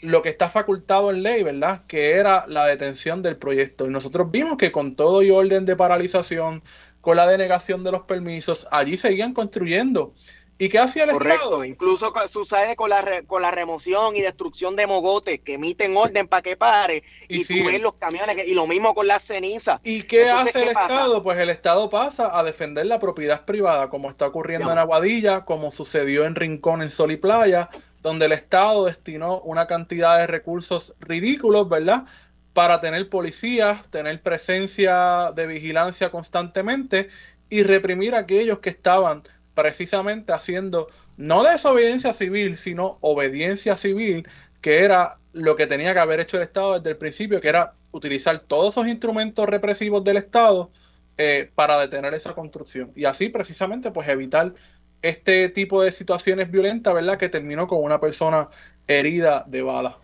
lo que está facultado en ley, ¿verdad? Que era la detención del proyecto. Y nosotros vimos que con todo y orden de paralización, con la denegación de los permisos, allí seguían construyendo. ¿Y qué hacía el Correcto. Incluso sucede con la, con la remoción y destrucción de mogotes que emiten orden para que pare y, tú ves los camiones y lo mismo con las cenizas. ¿Y qué hace el Estado? Pues el Estado pasa a defender la propiedad privada, como está ocurriendo en Aguadilla, como sucedió en Rincón, en Sol y Playa, donde el Estado destinó una cantidad de recursos ridículos, ¿verdad? Para tener policías, tener presencia de vigilancia constantemente y reprimir a aquellos que estaban precisamente haciendo no desobediencia civil, sino obediencia civil, que era lo que tenía que haber hecho el Estado desde el principio, que era utilizar todos esos instrumentos represivos del Estado eh, para detener esa construcción. Y así precisamente pues evitar este tipo de situaciones violentas, ¿verdad? Que terminó con una persona herida de bala.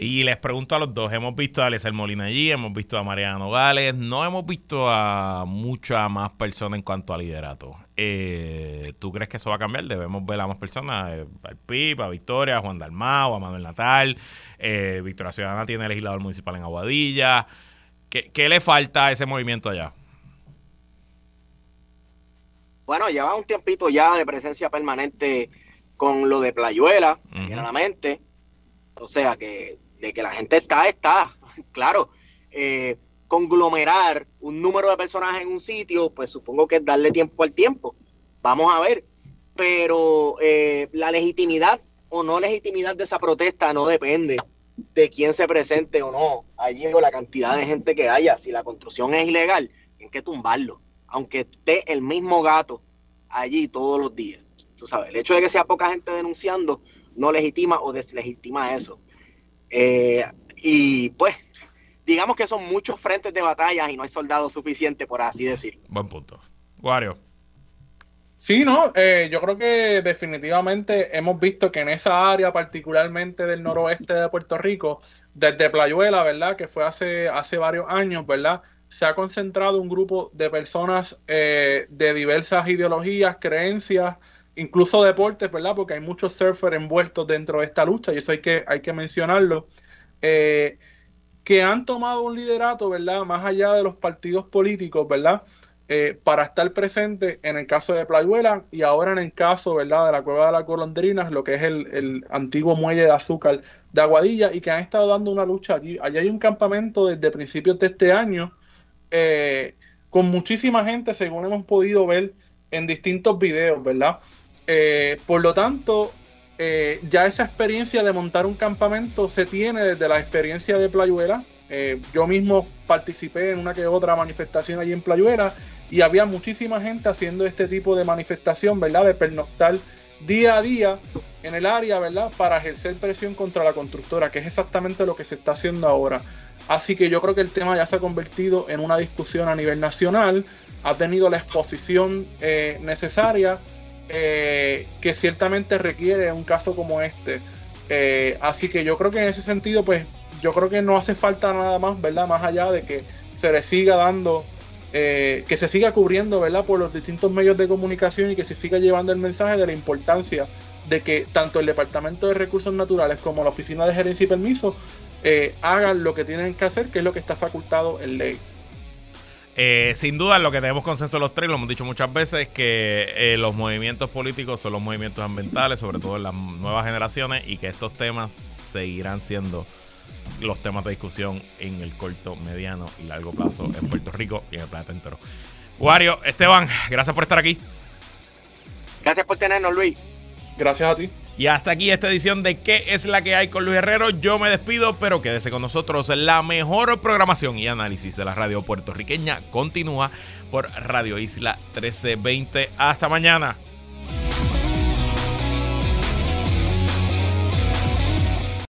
Y les pregunto a los dos, hemos visto a Alessandro Molina allí, hemos visto a Mariano Nogales, no hemos visto a mucha más personas en cuanto a liderato. Eh, ¿Tú crees que eso va a cambiar? Debemos ver a más personas, eh, al PIB, a Victoria, a Juan Dalmao, a Manuel Natal. Eh, Victoria Ciudadana tiene legislador municipal en Aguadilla. ¿Qué, ¿Qué, le falta a ese movimiento allá? Bueno, lleva un tiempito ya de presencia permanente con lo de Playuela, generalmente. O sea que de que la gente está, está, claro. Eh, conglomerar un número de personas en un sitio, pues supongo que es darle tiempo al tiempo. Vamos a ver. Pero eh, la legitimidad o no legitimidad de esa protesta no depende de quién se presente o no allí o la cantidad de gente que haya. Si la construcción es ilegal, hay que tumbarlo, aunque esté el mismo gato allí todos los días. Tú sabes, el hecho de que sea poca gente denunciando no legitima o deslegitima eso. Eh, y pues, digamos que son muchos frentes de batalla y no hay soldados suficientes, por así decirlo. Buen punto. Wario. Sí, no, eh, yo creo que definitivamente hemos visto que en esa área, particularmente del noroeste de Puerto Rico, desde Playuela, ¿verdad? Que fue hace, hace varios años, ¿verdad? Se ha concentrado un grupo de personas eh, de diversas ideologías, creencias, incluso deportes, ¿verdad? Porque hay muchos surfers envueltos dentro de esta lucha y eso hay que, hay que mencionarlo. Eh, que han tomado un liderato, ¿verdad? Más allá de los partidos políticos, ¿verdad? Eh, para estar presente en el caso de Playuela y ahora en el caso, ¿verdad? De la Cueva de las Golondrinas, lo que es el, antiguo muelle de azúcar de Aguadilla y que han estado dando una lucha allí. Allí hay un campamento desde principios de este año eh, con muchísima gente, según hemos podido ver en distintos videos, ¿verdad? Eh, por lo tanto, eh, ya esa experiencia de montar un campamento se tiene desde la experiencia de Playuela. Yo mismo participé en una que otra manifestación allí en Playuela y había muchísima gente haciendo este tipo de manifestación, ¿verdad? De pernoctar día a día en el área, ¿verdad? Para ejercer presión contra la constructora, que es exactamente lo que se está haciendo ahora. Así que yo creo que el tema ya se ha convertido en una discusión a nivel nacional, ha tenido la exposición necesaria eh, que ciertamente requiere un caso como este. Eh, así que yo creo que en ese sentido, pues yo creo que no hace falta nada más, ¿verdad? Más allá de que se le siga dando, eh, que se siga cubriendo, ¿verdad? Por los distintos medios de comunicación y que se siga llevando el mensaje de la importancia de que tanto el Departamento de Recursos Naturales como la Oficina de Gerencia y Permiso hagan lo que tienen que hacer, que es lo que está facultado en ley. Eh, sin duda, lo que tenemos consenso los tres, lo hemos dicho muchas veces, es que eh, los movimientos políticos son los movimientos ambientales, sobre todo en las nuevas generaciones, y que estos temas seguirán siendo los temas de discusión en el corto, mediano y largo plazo en Puerto Rico y en el planeta entero. Wario, Esteban, gracias por estar aquí. Gracias por tenernos, Luis. Gracias a ti. Y hasta aquí esta edición de ¿Qué es la que hay con Luis Herrero? Yo me despido, pero quédese con nosotros. La mejor programación y análisis de la radio puertorriqueña continúa por Radio Isla 1320. Hasta mañana.